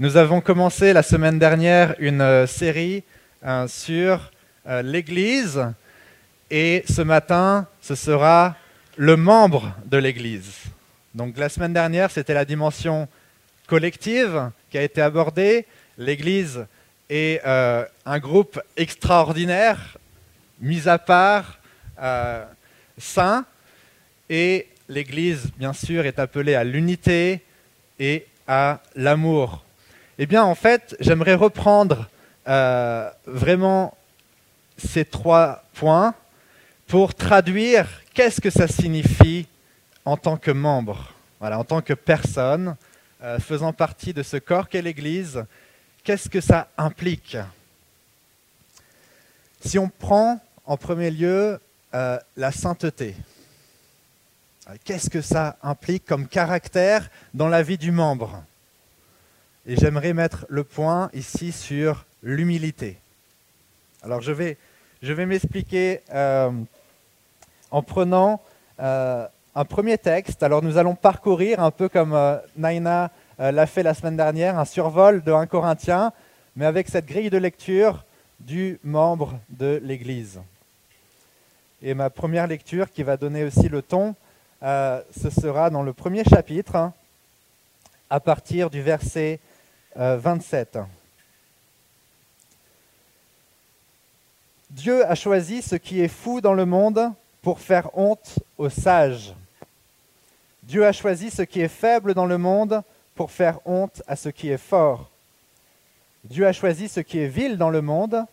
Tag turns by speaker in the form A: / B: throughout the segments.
A: Nous avons commencé la semaine dernière une euh, série euh, sur euh, l'Église et ce matin, ce sera le membre de l'Église. Donc la semaine dernière, c'était la dimension collective qui a été abordée. L'Église est un groupe extraordinaire, mis à part, saint, et l'Église, bien sûr, est appelée à l'unité et à l'amour. Eh bien, en fait, j'aimerais reprendre euh, vraiment ces trois points pour traduire qu'est-ce que ça signifie en tant que membre, en tant que personne euh, faisant partie de ce corps qu'est l'Église, qu'est-ce que ça implique? Si on prend en premier lieu euh, la sainteté, qu'est-ce que ça implique comme caractère dans la vie du membre? Et j'aimerais mettre le point ici sur l'humilité. Alors je vais, je vais m'expliquer euh, en prenant euh, un premier texte. Alors nous allons parcourir, un peu comme euh, Naina l'a fait la semaine dernière, un survol de 1 Corinthien, mais avec cette grille de lecture du membre de l'Église. Et ma première lecture, qui va donner aussi le ton, ce sera dans le premier chapitre, hein, à partir du verset 27. Euh, Dieu a choisi ce qui est fou dans le monde pour faire honte aux sages. Dieu a choisi ce qui est faible dans le monde pour faire honte à ce qui est fort. Dieu a choisi ce qui est vil dans le monde,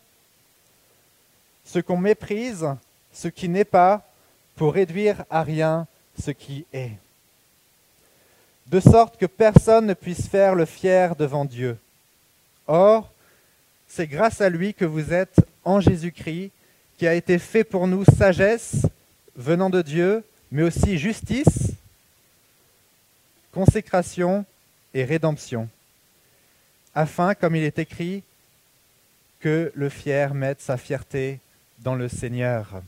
A: ce qu'on méprise, ce qui n'est pas, pour réduire à rien ce qui est de sorte que personne ne puisse faire le fier devant Dieu. Or, c'est grâce à lui que vous êtes en Jésus-Christ, qui a été fait pour nous sagesse venant de Dieu, mais aussi justice, consécration et rédemption, afin, comme il est écrit, que le fier mette sa fierté dans le Seigneur.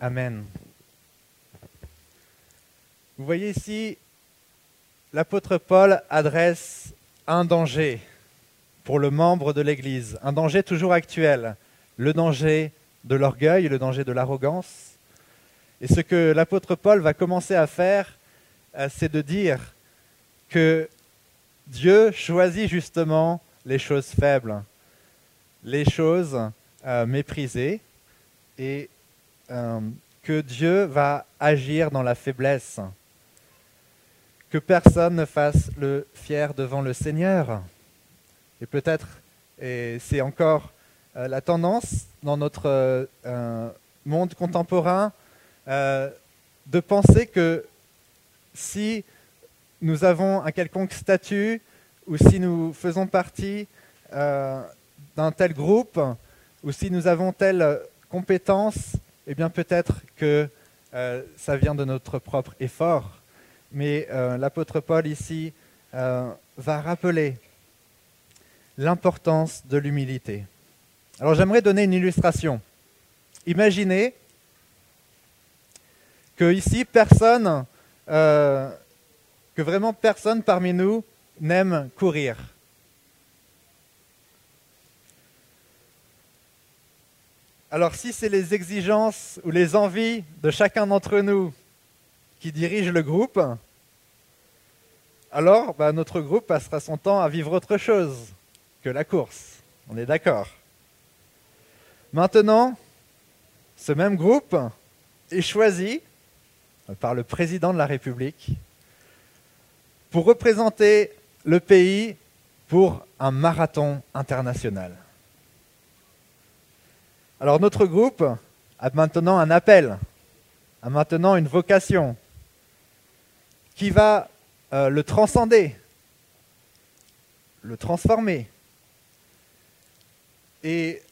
A: Amen. Vous voyez ici, l'apôtre Paul adresse un danger pour le membre de l'Église, un danger toujours actuel, le danger de l'orgueil, le danger de l'arrogance. Et ce que l'apôtre Paul va commencer à faire, euh, c'est de dire que Dieu choisit justement les choses faibles, les choses euh, méprisées, et euh, que Dieu va agir dans la faiblesse que personne ne fasse le fier devant le Seigneur. Et peut-être, et c'est encore euh, la tendance dans notre euh, monde contemporain, euh, de penser que si nous avons un quelconque statut ou si nous faisons partie d'un tel groupe ou si nous avons telle compétence, eh bien peut-être que ça vient de notre propre effort mais euh, l'apôtre Paul ici euh, va rappeler l'importance de l'humilité. Alors j'aimerais donner une illustration. Imaginez que ici, personne, euh, que vraiment personne parmi nous n'aime courir. Alors si c'est les exigences ou les envies de chacun d'entre nous qui dirige le groupe, alors bah, notre groupe passera son temps à vivre autre chose que la course. On est d'accord. Maintenant, ce même groupe est choisi par le président de la République pour représenter le pays pour un marathon international. Alors notre groupe a maintenant un appel, a maintenant une vocation qui va euh, le transcender, le transformer. Et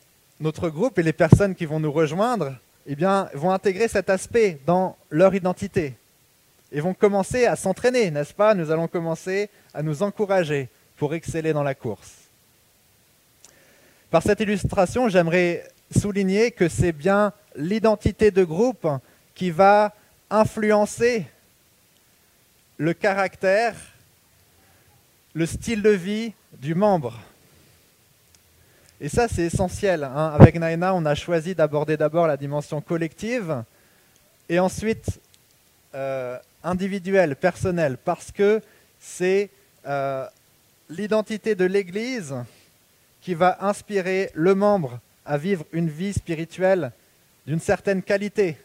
A: notre groupe et les personnes qui vont nous rejoindre eh bien, vont intégrer cet aspect dans leur identité et vont commencer à s'entraîner, n'est-ce pas? Nous allons commencer à nous encourager pour exceller dans la course. Par cette illustration, j'aimerais souligner que c'est bien l'identité de groupe qui va influencer le caractère le style de vie du membre. Et ça, c'est essentiel. Hein. Avec Naina, on a choisi d'aborder d'abord la dimension collective et ensuite euh, individuelle, personnelle, parce que c'est euh, l'identité de l'Église qui va inspirer le membre à vivre une vie spirituelle d'une certaine qualité.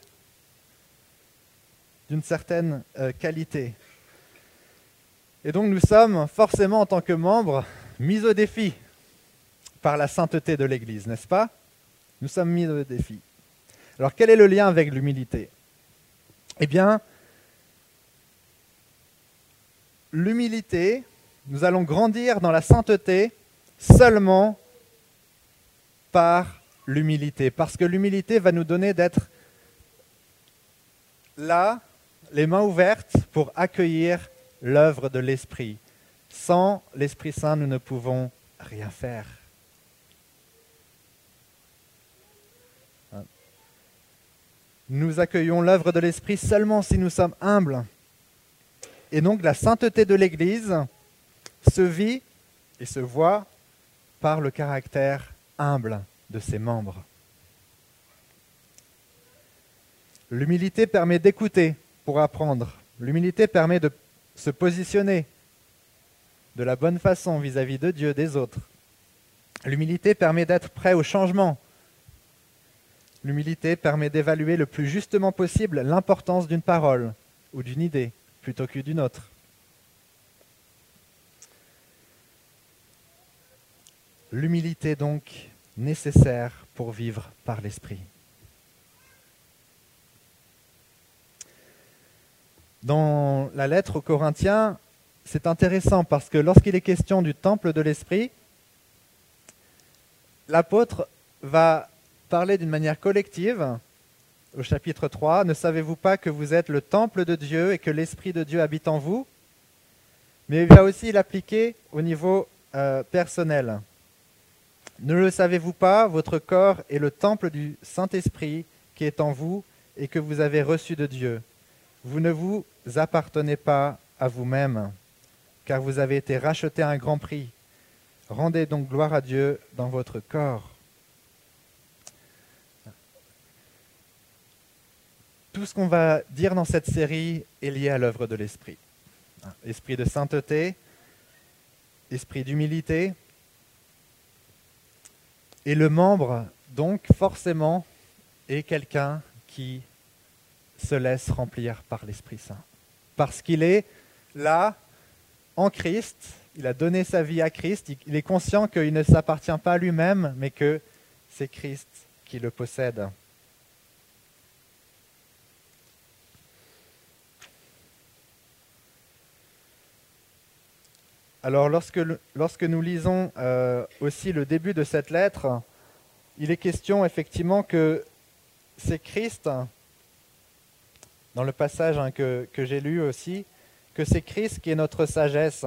A: D'une certaine euh, qualité. Et donc nous sommes forcément en tant que membres mis au défi par la sainteté de l'Église, n'est-ce pas? Nous sommes mis au défi. Alors quel est le lien avec l'humilité? Eh bien, l'humilité, nous allons grandir dans la sainteté seulement par l'humilité, parce que l'humilité va nous donner d'être là, les mains ouvertes, pour accueillir l'œuvre de l'Esprit. Sans l'Esprit Saint, nous ne pouvons rien faire. Nous accueillons l'œuvre de l'Esprit seulement si nous sommes humbles. Et donc la sainteté de l'Église se vit et se voit par le caractère humble de ses membres. L'humilité permet d'écouter pour apprendre. L'humilité permet de se positionner de la bonne façon vis-à-vis de Dieu, des autres. L'humilité permet d'être prêt au changement. L'humilité permet d'évaluer le plus justement possible l'importance d'une parole ou d'une idée plutôt que d'une autre. L'humilité donc nécessaire pour vivre par l'Esprit. Dans la lettre aux Corinthiens, c'est intéressant parce que lorsqu'il est question du temple de l'Esprit, l'apôtre va parler d'une manière collective au chapitre 3. Ne savez-vous pas que vous êtes le temple de Dieu et que l'Esprit de Dieu habite en vous? Mais il va aussi l'appliquer au niveau euh, personnel. Ne le savez-vous pas Votre corps est le temple du Saint-Esprit qui est en vous et que vous avez reçu de Dieu? Vous ne vous appartenez pas à vous-même, car vous avez été racheté à un grand prix. Rendez donc gloire à Dieu dans votre corps. Tout ce qu'on va dire dans cette série est lié à l'œuvre de l'Esprit. Esprit de sainteté, esprit d'humilité. Et le membre, donc, forcément, est quelqu'un qui se laisse remplir par l'Esprit Saint. Parce qu'il est là, en Christ, il a donné sa vie à Christ, il est conscient qu'il ne s'appartient pas à lui-même, mais que c'est Christ qui le possède. Alors lorsque, nous lisons euh, aussi le début de cette lettre, il est question effectivement que c'est Christ dans le passage hein, que, j'ai lu aussi, que c'est Christ qui est notre sagesse,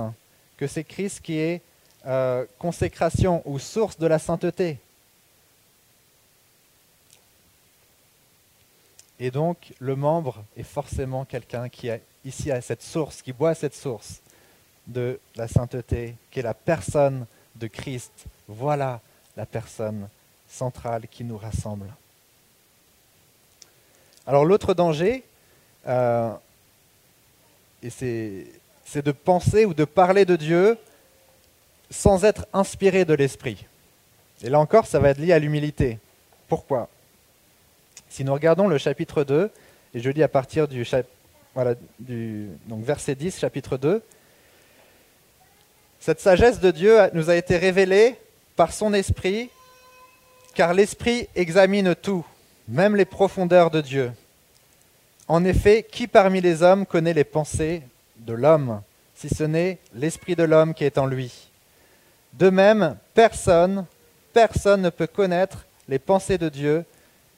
A: que c'est Christ qui est euh, consécration ou source de la sainteté. Et donc, le membre est forcément quelqu'un qui est ici à cette source, qui boit à cette source de la sainteté, qui est la personne de Christ. Voilà la personne centrale qui nous rassemble. Alors l'autre danger, euh, et c'est de penser ou de parler de Dieu sans être inspiré de l'Esprit. Et là encore, ça va être lié à l'humilité. Pourquoi? Si nous regardons le chapitre 2, et je lis à partir du, du donc verset 10, chapitre 2, cette sagesse de Dieu nous a été révélée par son Esprit, car l'Esprit examine tout, même les profondeurs de Dieu. En effet, qui parmi les hommes connaît les pensées de l'homme, si ce n'est l'esprit de l'homme qui est en lui? De même, personne, personne ne peut connaître les pensées de Dieu,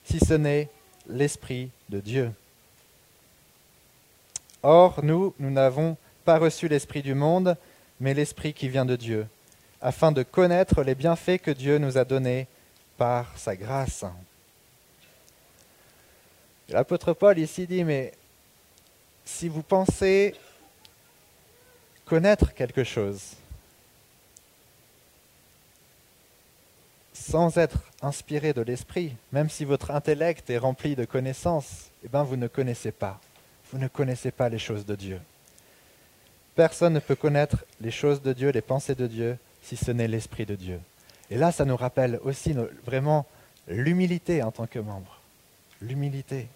A: si ce n'est l'esprit de Dieu. Or, nous, nous n'avons pas reçu l'esprit du monde, mais l'esprit qui vient de Dieu, afin de connaître les bienfaits que Dieu nous a donnés par sa grâce. L'apôtre Paul ici dit, mais si vous pensez connaître quelque chose sans être inspiré de l'esprit, même si votre intellect est rempli de connaissances, eh ben vous ne connaissez pas. Vous ne connaissez pas les choses de Dieu. Personne ne peut connaître les choses de Dieu, les pensées de Dieu, si ce n'est l'Esprit de Dieu. Et là, ça nous rappelle aussi vraiment l'humilité en tant que membre. L'humilité.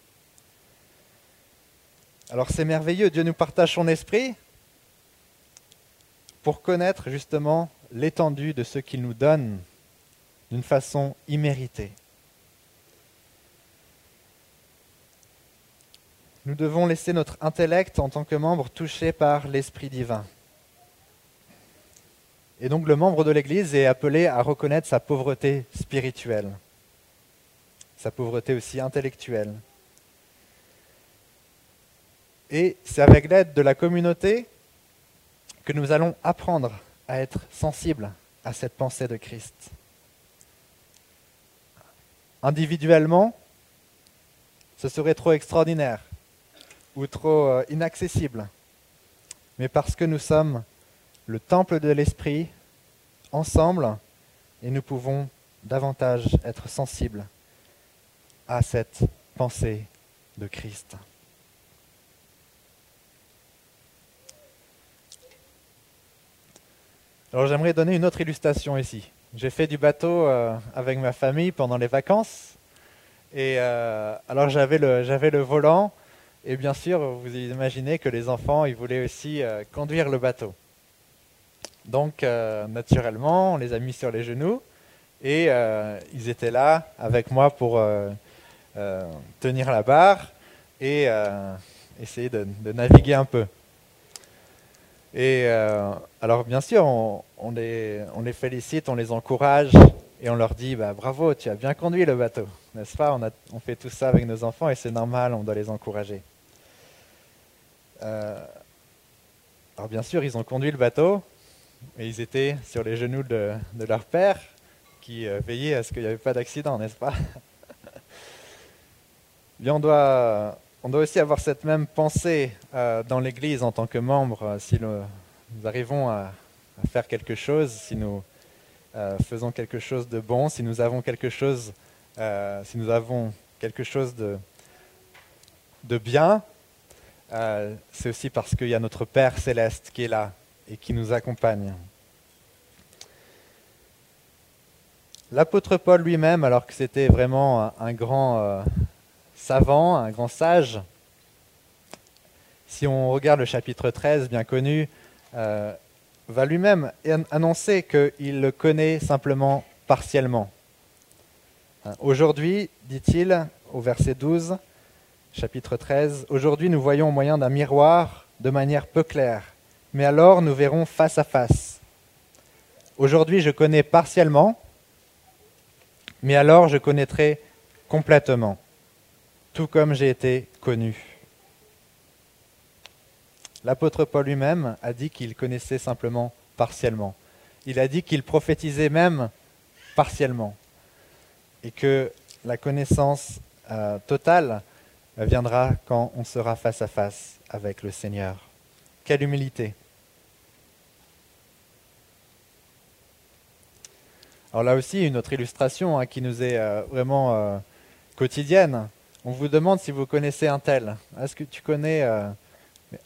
A: Alors c'est merveilleux, Dieu nous partage son esprit pour connaître justement l'étendue de ce qu'il nous donne d'une façon imméritée. Nous devons laisser notre intellect en tant que membre touché par l'Esprit divin. Et donc le membre de l'Église est appelé à reconnaître sa pauvreté spirituelle, sa pauvreté aussi intellectuelle. Et c'est avec l'aide de la communauté que nous allons apprendre à être sensibles à cette pensée de Christ. Individuellement, ce serait trop extraordinaire ou trop euh, inaccessible. Mais parce que nous sommes le temple de l'Esprit, ensemble, et nous pouvons davantage être sensibles à cette pensée de Christ. Alors j'aimerais donner une autre illustration ici. J'ai fait du bateau euh, avec ma famille pendant les vacances. Et euh, alors j'avais le, j'avais le volant. Et bien sûr, vous imaginez que les enfants, ils voulaient aussi euh, conduire le bateau. Donc naturellement, on les a mis sur les genoux. Et ils étaient là avec moi pour tenir la barre et essayer de, naviguer un peu. Et euh, alors, bien sûr, on, les, félicite, on les encourage et on leur dit bah, bravo, tu as bien conduit le bateau, n'est-ce pas? On, fait tout ça avec nos enfants et c'est normal, on doit les encourager. Euh, alors, bien sûr, ils ont conduit le bateau et ils étaient sur les genoux de, leur père qui euh, veillait à ce qu'il n'y avait pas d'accident, n'est-ce pas? Bien, on doit on doit aussi avoir cette même pensée euh, dans l'Église en tant que membre. Euh, si nous, arrivons à, faire quelque chose, si nous euh, faisons quelque chose de bon, si nous avons quelque chose, si nous avons quelque chose de, de bien, c'est aussi parce qu'il y a notre Père céleste qui est là et qui nous accompagne. L'apôtre Paul lui-même, alors que c'était vraiment un grand savant, un grand sage. Si on regarde le chapitre 13, bien connu, euh, va lui-même annoncer qu'il le connaît simplement partiellement. Hein, aujourd'hui, dit-il au verset 12, chapitre 13, Aujourd'hui nous voyons au moyen d'un miroir de manière peu claire, mais alors nous verrons face à face. Aujourd'hui je connais partiellement, mais alors je connaîtrai complètement tout comme j'ai été connu. L'apôtre Paul lui-même a dit qu'il connaissait simplement partiellement. Il a dit qu'il prophétisait même partiellement. Et que la connaissance euh, totale viendra quand on sera face à face avec le Seigneur. Quelle humilité. Alors là aussi, une autre illustration hein, qui nous est euh, vraiment euh, quotidienne on vous demande si vous connaissez un tel. Est-ce que tu connais, euh,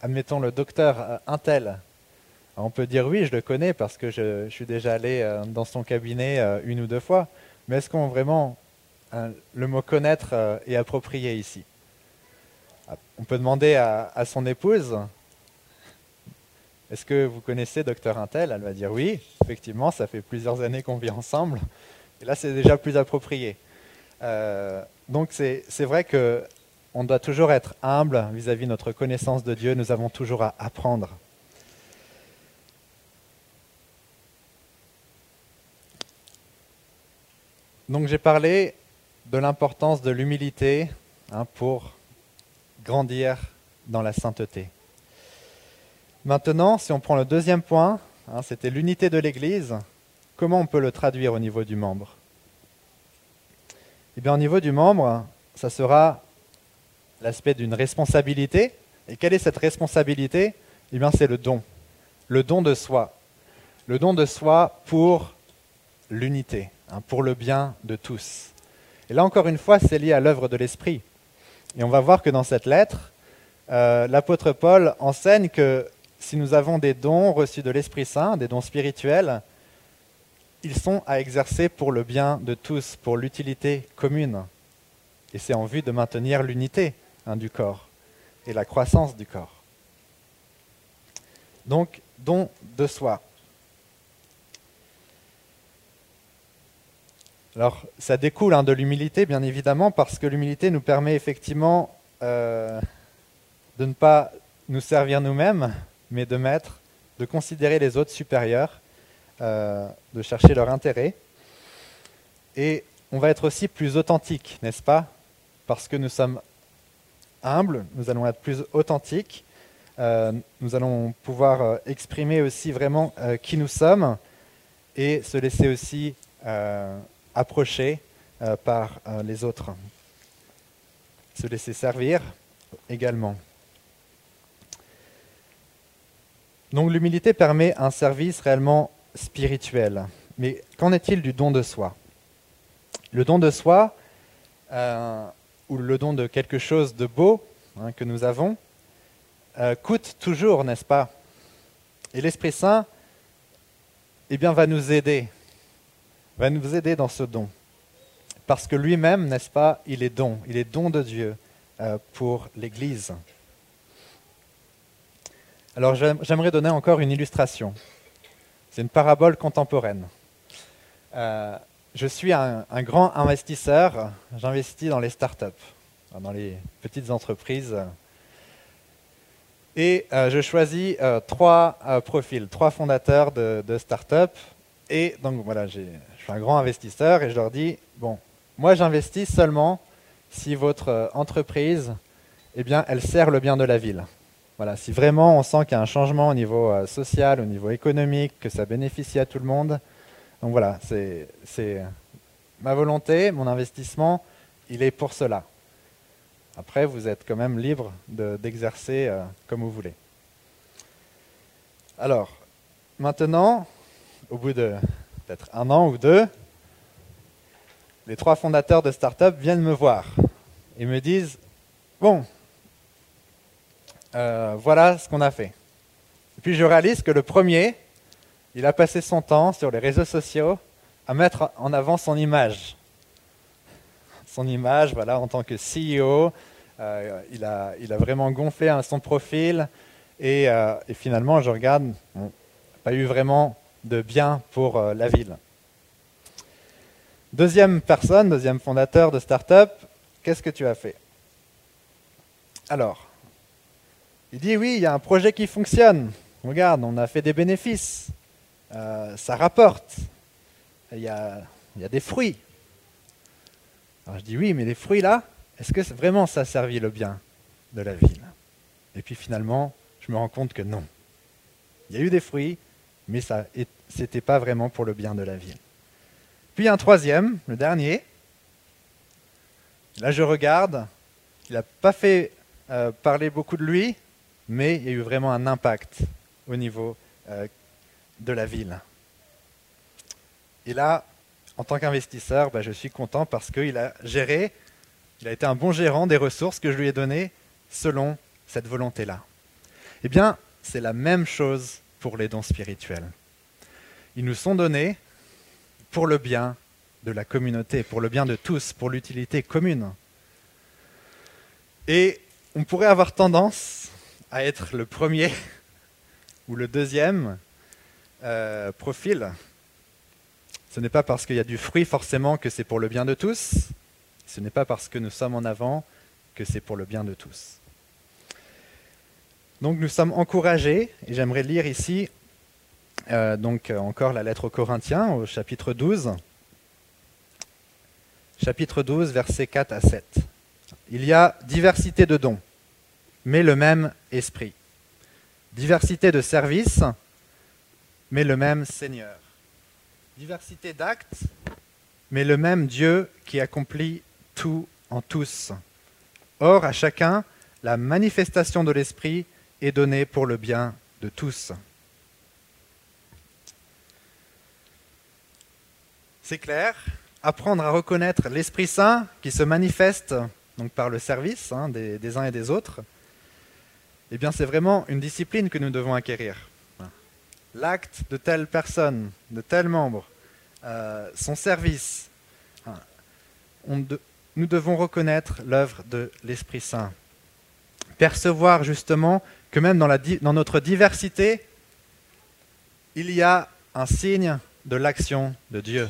A: admettons, le docteur euh, un tel On peut dire oui, je le connais parce que je, suis déjà allé euh, dans son cabinet une ou deux fois. Mais est-ce qu'on vraiment le mot connaître est approprié ici? On peut demander à, à son épouse est-ce que vous connaissez docteur Intel? Elle va dire oui, effectivement, ça fait plusieurs années qu'on vit ensemble. Et là, c'est déjà plus approprié. Euh, donc c'est vrai que on doit toujours être humble vis-à-vis de notre connaissance de Dieu. Nous avons toujours à apprendre. Donc j'ai parlé de l'importance de l'humilité hein, pour grandir dans la sainteté. Maintenant, si on prend le deuxième point, hein, c'était l'unité de l'Église, comment on peut le traduire au niveau du membre? Eh bien, au niveau du membre, ça sera l'aspect d'une responsabilité. Et quelle est cette responsabilité? Eh bien, c'est le don. Le don de soi. Le don de soi pour l'unité, hein, pour le bien de tous. Et là encore une fois, c'est lié à l'œuvre de l'Esprit. Et on va voir que dans cette lettre, euh, l'apôtre Paul enseigne que si nous avons des dons reçus de l'Esprit Saint, des dons spirituels, ils sont à exercer pour le bien de tous, pour l'utilité commune. Et c'est en vue de maintenir l'unité hein, du corps et la croissance du corps. Donc, don de soi. Alors, ça découle hein, de l'humilité, bien évidemment, parce que l'humilité nous permet effectivement euh, de ne pas nous servir nous-mêmes, mais de mettre, de considérer les autres supérieurs, euh, de chercher leur intérêt. Et on va être aussi plus authentique, n'est-ce pas? Parce que nous sommes humbles, nous allons être plus authentiques, euh, nous allons pouvoir exprimer aussi vraiment qui nous sommes et se laisser aussi approcher euh, par euh, les autres. Se laisser servir également. Donc l'humilité permet un service réellement spirituel. Mais qu'en est-il du don de soi? Le don de soi, euh, ou le don de quelque chose de beau hein, que nous avons, coûte toujours, n'est-ce pas? Et l'Esprit Saint eh bien, va nous aider va nous aider dans ce don. Parce que lui-même, n'est-ce pas, il est don, il est don de Dieu euh, pour l'Église. Alors j'aimerais donner encore une illustration. C'est une parabole contemporaine. Euh, je suis un, grand investisseur, j'investis dans les startups, dans les petites entreprises. Et euh, je choisis trois profils, trois fondateurs de, de startups. Et donc voilà, je suis un grand investisseur et je leur dis, bon, moi j'investis seulement si votre euh, entreprise, eh bien, elle sert le bien de la ville. Voilà, si vraiment on sent qu'il y a un changement au niveau euh, social, au niveau économique, que ça bénéficie à tout le monde. Donc voilà, c'est ma volonté, mon investissement, il est pour cela. Après, vous êtes quand même libre d'exercer euh, comme vous voulez. Alors, maintenant, au bout de peut-être un an ou deux, les trois fondateurs de start-up viennent me voir et me disent Bon, euh, voilà ce qu'on a fait. Et puis je réalise que le premier, il a passé son temps sur les réseaux sociaux à mettre en avant son image. Son image, voilà, en tant que CEO, euh, il, a, il, a, vraiment gonflé son profil. Et, euh, et, finalement, je regarde, pas eu vraiment de bien pour la ville. Deuxième personne, deuxième fondateur de start-up, qu'est-ce que tu as fait? Alors, il dit oui, il y a un projet qui fonctionne. Regarde, on a fait des bénéfices. Euh, ça rapporte. Il y, a, des fruits. Alors je dis oui, mais les fruits là, est-ce que vraiment ça a servi le bien de la ville? Et puis finalement, je me rends compte que non. Il y a eu des fruits, mais ce n'était pas vraiment pour le bien de la ville. Puis un troisième, le dernier. Là, je regarde. Il n'a pas fait euh, parler beaucoup de lui, mais il y a eu vraiment un impact au niveau euh, de la ville. Et là, en tant qu'investisseur, bah, je suis content parce qu'il a géré, il a été un bon gérant des ressources que je lui ai données selon cette volonté-là. Eh bien, c'est la même chose pour les dons spirituels. Ils nous sont donnés pour le bien de la communauté, pour le bien de tous, pour l'utilité commune. Et on pourrait avoir tendance à être le premier ou le deuxième euh, profil. Ce n'est pas parce qu'il y a du fruit forcément que c'est pour le bien de tous. Ce n'est pas parce que nous sommes en avant que c'est pour le bien de tous. Donc nous sommes encouragés, et j'aimerais lire ici euh, donc euh, encore la lettre aux Corinthiens au chapitre 12. Chapitre 12, versets 4 à 7. Il y a diversité de dons, mais le même esprit. Diversité de services, mais le même Seigneur. Diversité d'actes, mais le même Dieu qui accomplit tout en tous. Or, à chacun, la manifestation de l'Esprit est donné pour le bien de tous. c'est clair. Apprendre à reconnaître l'Esprit Saint qui se manifeste donc par le service hein, des, uns et des autres, eh bien c'est vraiment une discipline que nous devons acquérir. L'acte de telle personne, de tel membre, euh, son service, hein, nous devons reconnaître l'œuvre de l'Esprit Saint. Percevoir justement que même dans, notre diversité, il y a un signe de l'action de Dieu.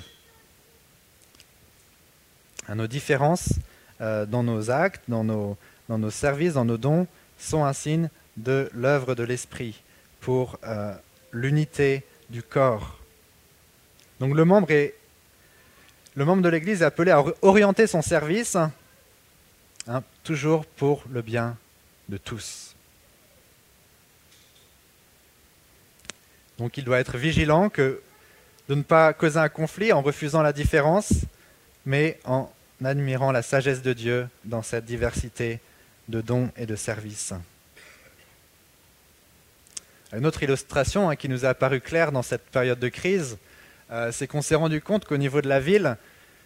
A: À nos différences euh, dans nos actes, dans nos, services, dans nos dons, sont un signe de l'œuvre de l'Esprit pour euh, l'unité du corps. Donc le membre, est, le membre de l'Église est appelé à orienter son service hein, toujours pour le bien de tous. Donc il doit être vigilant que de ne pas causer un conflit en refusant la différence, mais en admirant la sagesse de Dieu dans cette diversité de dons et de services. Une autre illustration hein, qui nous a apparu claire dans cette période de crise, euh, c'est qu'on s'est rendu compte qu'au niveau de la ville,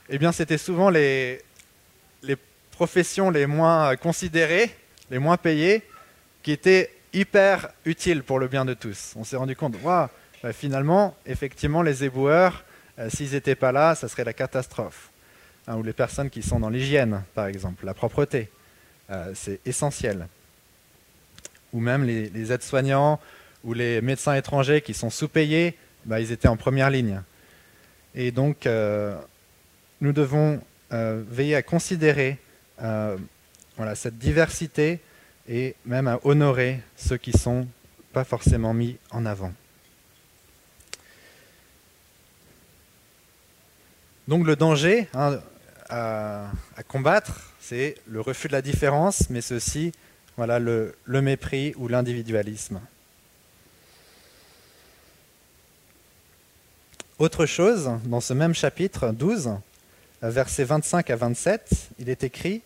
A: eh bien, c'était souvent les, professions les moins considérées, les moins payées, qui étaient hyper utiles pour le bien de tous. On s'est rendu compte, wow, bah, finalement, effectivement, les éboueurs, euh, s'ils n'étaient pas là, ça serait la catastrophe. Hein, ou les personnes qui sont dans l'hygiène, par exemple, la propreté, euh, c'est essentiel. Ou même les, aides-soignants ou les médecins étrangers qui sont sous-payés, bah, ils étaient en première ligne. Et donc, euh, nous devons veiller à considérer cette diversité et même à honorer ceux qui ne sont pas forcément mis en avant. Donc le danger hein, à, combattre, c'est le refus de la différence, mais ceci, voilà, le, le mépris ou l'individualisme. Autre chose, dans ce même chapitre 12, versets 25 à 27, il est écrit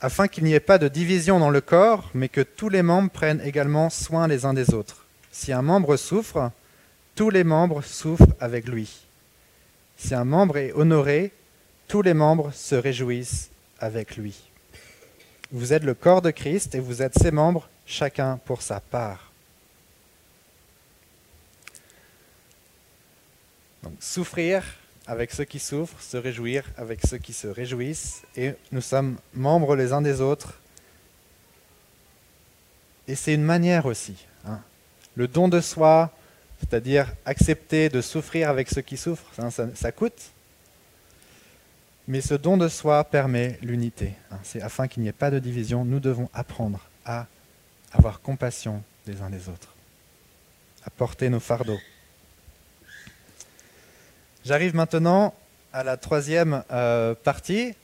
A: afin qu'il n'y ait pas de division dans le corps, mais que tous les membres prennent également soin les uns des autres. Si un membre souffre, tous les membres souffrent avec lui. Si un membre est honoré, tous les membres se réjouissent avec lui. Vous êtes le corps de Christ et vous êtes ses membres, chacun pour sa part. Donc, souffrir avec ceux qui souffrent, se réjouir avec ceux qui se réjouissent, et nous sommes membres les uns des autres. Et c'est une manière aussi. Hein. Le don de soi, c'est-à-dire accepter de souffrir avec ceux qui souffrent, hein, ça, coûte. Mais ce don de soi permet l'unité. Hein. C'est afin qu'il n'y ait pas de division, nous devons apprendre à avoir compassion des uns des autres, à porter nos fardeaux. J'arrive maintenant à la troisième euh, partie,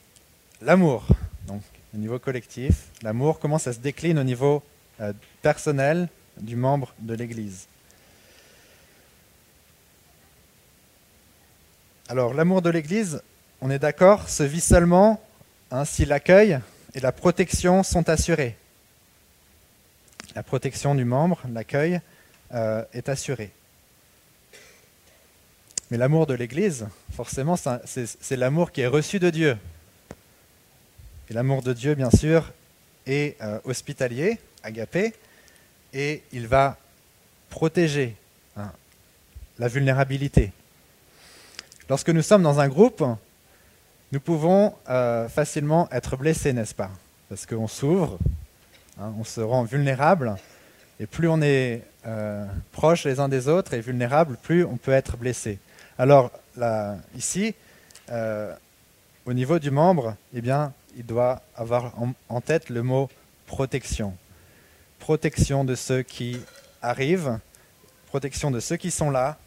A: l'amour. Donc, au niveau collectif, l'amour, comment ça se décline au niveau euh, personnel du membre de l'Église? Alors, l'amour de l'Église, on est d'accord, se vit seulement hein, si l'accueil et la protection sont assurés. La protection du membre, l'accueil, euh, est assuré. Mais l'amour de l'Église, forcément, c'est l'amour qui est reçu de Dieu. Et l'amour de Dieu, bien sûr, est euh, hospitalier, agapé, et il va protéger hein, la vulnérabilité. Lorsque nous sommes dans un groupe, nous pouvons euh, facilement être blessés, n'est-ce pas? Parce qu'on s'ouvre, hein, on se rend vulnérable, et plus on est euh, proche les uns des autres et vulnérable, plus on peut être blessé. Alors ici, euh, au niveau du membre, eh bien, il doit avoir en, tête le mot protection. Protection de ceux qui arrivent, protection de ceux qui sont là,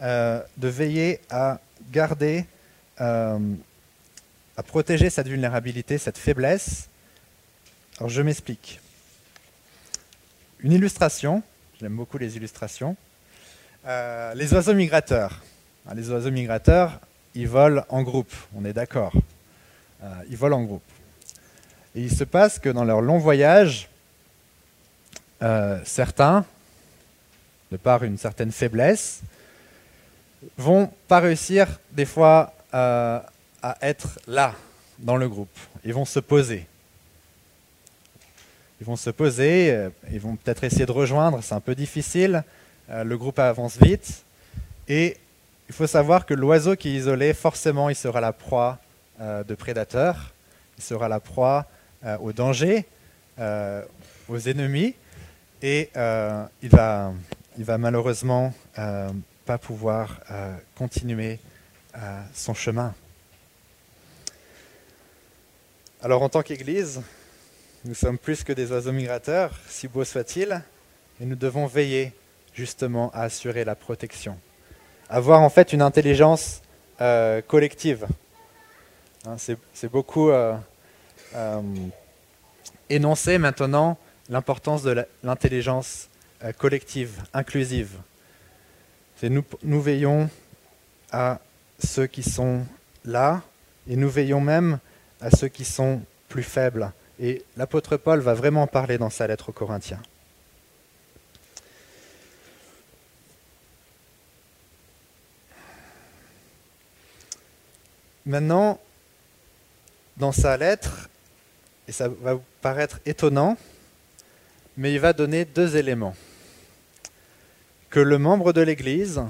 A: de veiller à garder, à protéger cette vulnérabilité, cette faiblesse. Alors je m'explique. Une illustration, j'aime beaucoup les illustrations. les oiseaux migrateurs. Hein, les oiseaux migrateurs, ils volent en groupe, on est d'accord. Euh, ils volent en groupe. Et il se passe que dans leur long voyage, euh, certains, de par une certaine faiblesse, vont pas réussir des fois euh, à être là dans le groupe. Ils vont se poser. Ils vont se poser, euh, ils vont peut-être essayer de rejoindre, c'est un peu difficile. Euh, le groupe avance vite. Et il faut savoir que l'oiseau qui est isolé, forcément, il sera la proie de prédateurs, il sera la proie au danger, aux ennemis, et il, va, il va malheureusement pas pouvoir continuer son chemin. Alors en tant qu'Église, nous sommes plus que des oiseaux migrateurs, si beau soit-il, et nous devons veiller justement à assurer la protection. Avoir en fait une intelligence euh, collective. Hein, c'est beaucoup euh, euh, énoncé maintenant l'importance de l'intelligence collective, inclusive. Nous, nous veillons à ceux qui sont là et nous veillons même à ceux qui sont plus faibles. Et l'apôtre Paul va vraiment parler dans sa lettre aux Corinthiens. Maintenant, dans sa lettre, et ça va vous paraître étonnant, mais il va donner deux éléments. Que le membre de l'Église,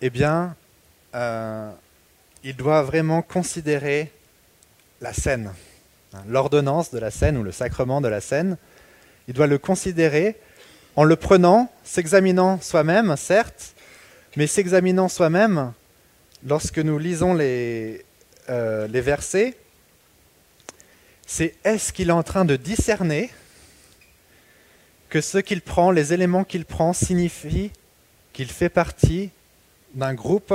A: eh bien, euh, il doit vraiment considérer la scène, l'ordonnance de la scène ou le sacrement de la scène, il doit le considérer en le prenant, s'examinant soi-même, certes, mais s'examinant soi-même, lorsque nous lisons les, euh, les versets, c'est est-ce qu'il est en train de discerner que ce qu'il prend, les éléments qu'il prend, signifient qu'il fait partie d'un groupe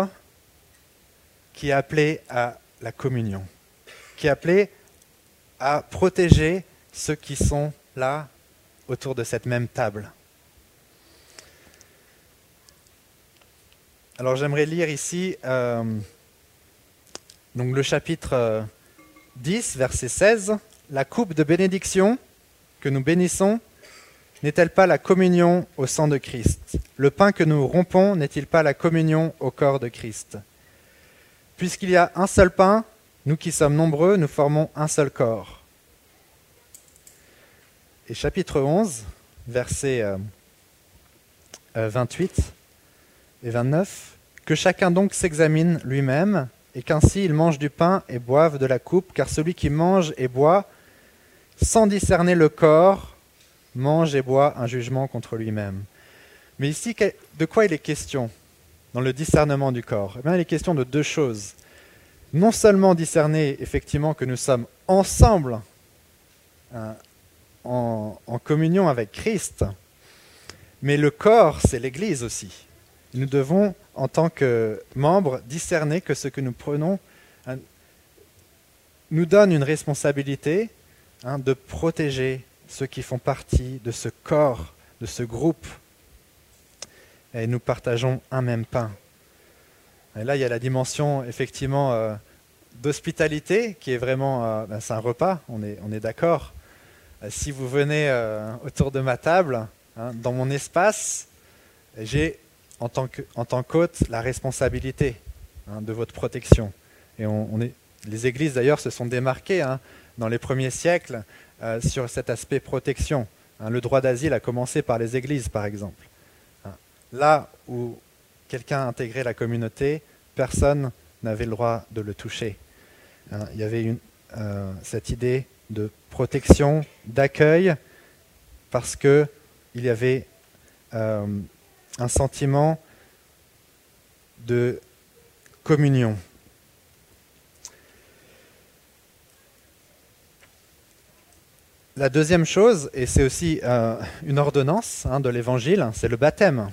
A: qui est appelé à la communion qui est appelé à protéger ceux qui sont là autour de cette même table. Alors j'aimerais lire ici euh, donc le chapitre 10, euh, verset 16. La coupe de bénédiction que nous bénissons n'est-elle pas la communion au sang de Christ? Le pain que nous rompons n'est-il pas la communion au corps de Christ? Puisqu'il y a un seul pain, nous qui sommes nombreux, nous formons un seul corps. Et chapitre 11, versets 28 euh, euh, et 29, Que chacun donc s'examine lui-même, et qu'ainsi il mange du pain et boive de la coupe, car celui qui mange et boit, sans discerner le corps, mange et boit un jugement contre lui-même. Mais ici, de quoi il est question dans le discernement du corps? Eh bien, Il est question de deux choses non seulement discerner effectivement que nous sommes ensemble hein, en, communion avec Christ, mais le corps, c'est l'Église aussi. Nous devons, en tant que membres, discerner que ce que nous prenons hein, nous donne une responsabilité hein, de protéger ceux qui font partie de ce corps, de ce groupe. Et nous partageons un même pain. Et là, il y a la dimension effectivement euh, d'hospitalité qui est vraiment, euh, ben, c'est un repas, on est, on est d'accord. Euh, si vous venez autour de ma table, hein, dans mon espace, j'ai en tant qu'hôte la responsabilité hein, de votre protection. Et on, est, les églises d'ailleurs se sont démarquées hein, dans les premiers siècles sur cet aspect protection. le droit d'asile a commencé par les églises, par exemple. Là où quelqu'un a intégré la communauté, personne n'avait le droit de le toucher. Hein, il y avait euh, cette idée de protection, d'accueil, parce qu'il y avait euh, un sentiment de communion. La deuxième chose, et c'est aussi euh, une ordonnance hein, de l'Évangile, c'est le baptême.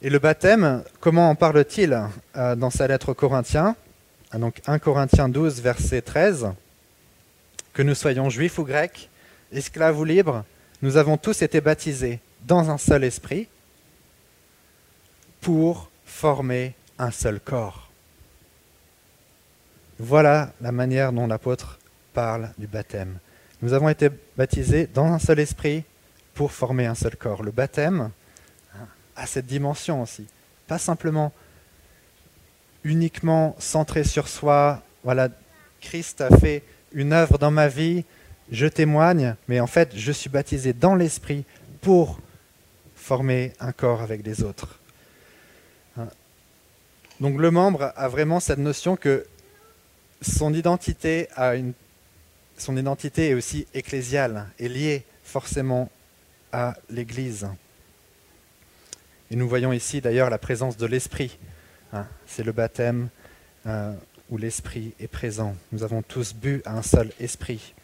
A: Et le baptême, comment en parle-t-il dans sa lettre aux Corinthiens? Donc 1 Corinthiens 12, verset 13. Que nous soyons juifs ou grecs, esclaves ou libres, nous avons tous été baptisés dans un seul esprit pour former un seul corps. Voilà la manière dont l'apôtre parle du baptême. Nous avons été baptisés dans un seul esprit pour former un seul corps. Le baptême, à cette dimension aussi. pas simplement uniquement centré sur soi. Voilà, Christ a fait une œuvre dans ma vie, je témoigne, mais en fait, je suis baptisé dans l'esprit pour former un corps avec les autres. Hein. Donc le membre a vraiment cette notion que son identité, a une, son identité est aussi ecclésiale, est liée forcément à l'Église. Et nous voyons ici d'ailleurs la présence de l'Esprit. Hein. C'est le baptême euh, où l'Esprit est présent. Nous avons tous bu à un seul Esprit.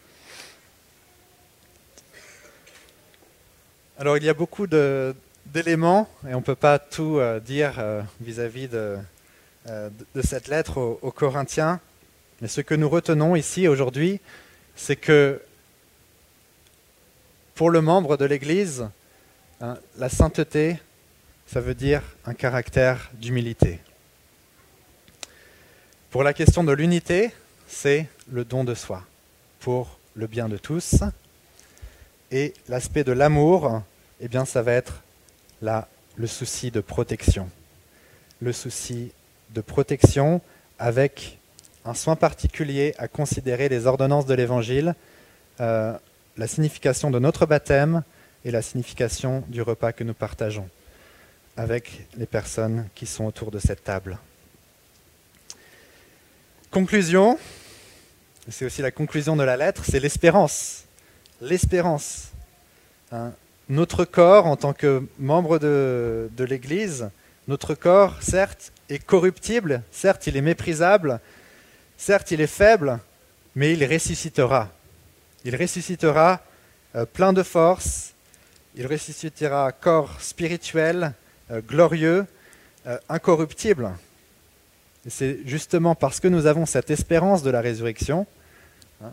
A: Alors il y a beaucoup d'éléments et on ne peut pas tout euh, dire euh, vis-à-vis de, cette lettre aux Corinthiens. Mais ce que nous retenons ici aujourd'hui, c'est que pour le membre de l'Église, hein, la sainteté, ça veut dire un caractère d'humilité. Pour la question de l'unité, c'est le don de soi pour le bien de tous. Et l'aspect de l'amour, eh bien, ça va être là le souci de protection. Le souci de protection avec un soin particulier à considérer les ordonnances de l'Évangile, euh, la signification de notre baptême et la signification du repas que nous partageons avec les personnes qui sont autour de cette table. Conclusion, c'est aussi la conclusion de la lettre, c'est l'espérance. L'espérance. Hein. notre corps, en tant que membre de, l'Église, notre corps, certes, est corruptible, certes, il est méprisable, Certes, il est faible, mais il ressuscitera. Il ressuscitera euh, plein de force, il ressuscitera corps spirituel, euh, glorieux, euh, incorruptible. C'est justement parce que nous avons cette espérance de la résurrection, hein,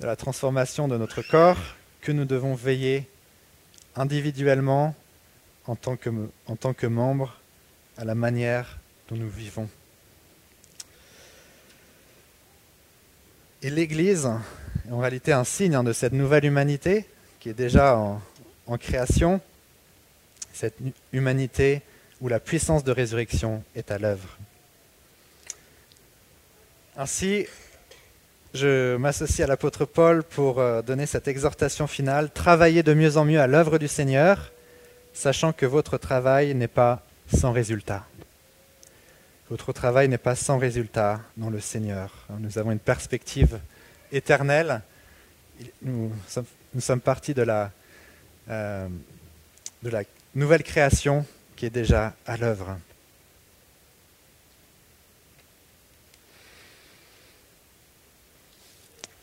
A: de la transformation de notre corps, que nous devons veiller individuellement, en tant que, en tant que membres, à la manière dont nous vivons. Et l'Église est en réalité un signe hein, de cette nouvelle humanité qui est déjà en, création, cette humanité où la puissance de résurrection est à l'œuvre. Ainsi, je m'associe à l'apôtre Paul pour euh, donner cette exhortation finale. Travaillez de mieux en mieux à l'œuvre du Seigneur, sachant que votre travail n'est pas sans résultat. Votre travail n'est pas sans résultat dans le Seigneur. Nous avons une perspective éternelle. Nous sommes, partis euh, de la nouvelle création qui est déjà à l'œuvre.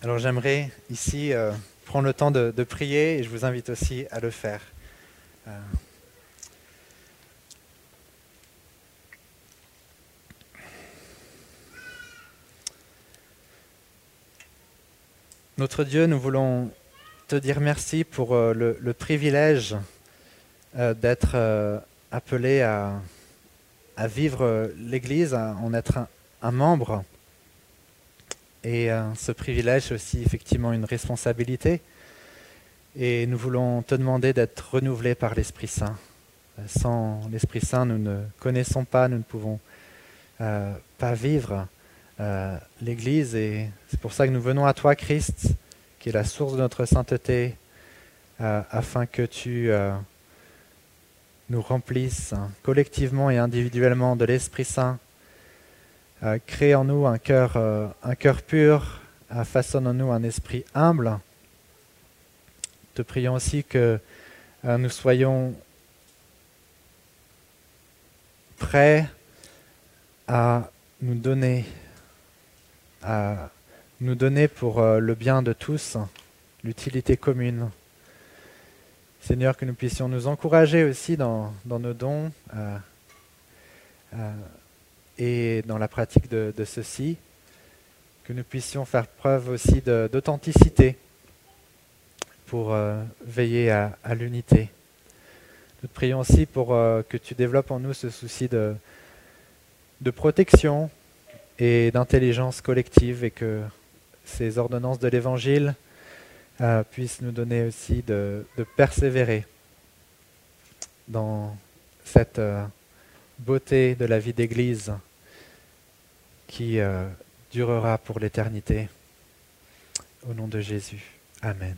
A: Alors j'aimerais ici euh, prendre le temps de, prier et je vous invite aussi à le faire. Euh, Notre Dieu, nous voulons te dire merci pour euh, le, privilège d'être appelé à, vivre l'Église, à en être un, membre. Et ce privilège aussi effectivement une responsabilité. Et nous voulons te demander d'être renouvelé par l'Esprit Saint. Sans l'Esprit Saint, nous ne connaissons pas, nous ne pouvons pas vivre. Euh, l'Église et c'est pour ça que nous venons à toi, Christ, qui est la source de notre sainteté, euh, afin que tu euh, nous remplisses collectivement et individuellement de l'Esprit Saint. Crée en nous un cœur, un cœur pur, façonne en nous un esprit humble. Te prions aussi que nous soyons prêts à nous donner à nous donner pour euh, le bien de tous, l'utilité commune. Seigneur, que nous puissions nous encourager aussi dans, nos dons euh, euh, et dans la pratique de, ceci, que nous puissions faire preuve aussi d'authenticité pour veiller à, l'unité. Nous te prions aussi pour que tu développes en nous ce souci de, protection, et d'intelligence collective et que ces ordonnances de l'Évangile euh, puissent nous donner aussi de, persévérer dans cette, euh, beauté de la vie d'Église qui euh, durera pour l'éternité. Au nom de Jésus. Amen.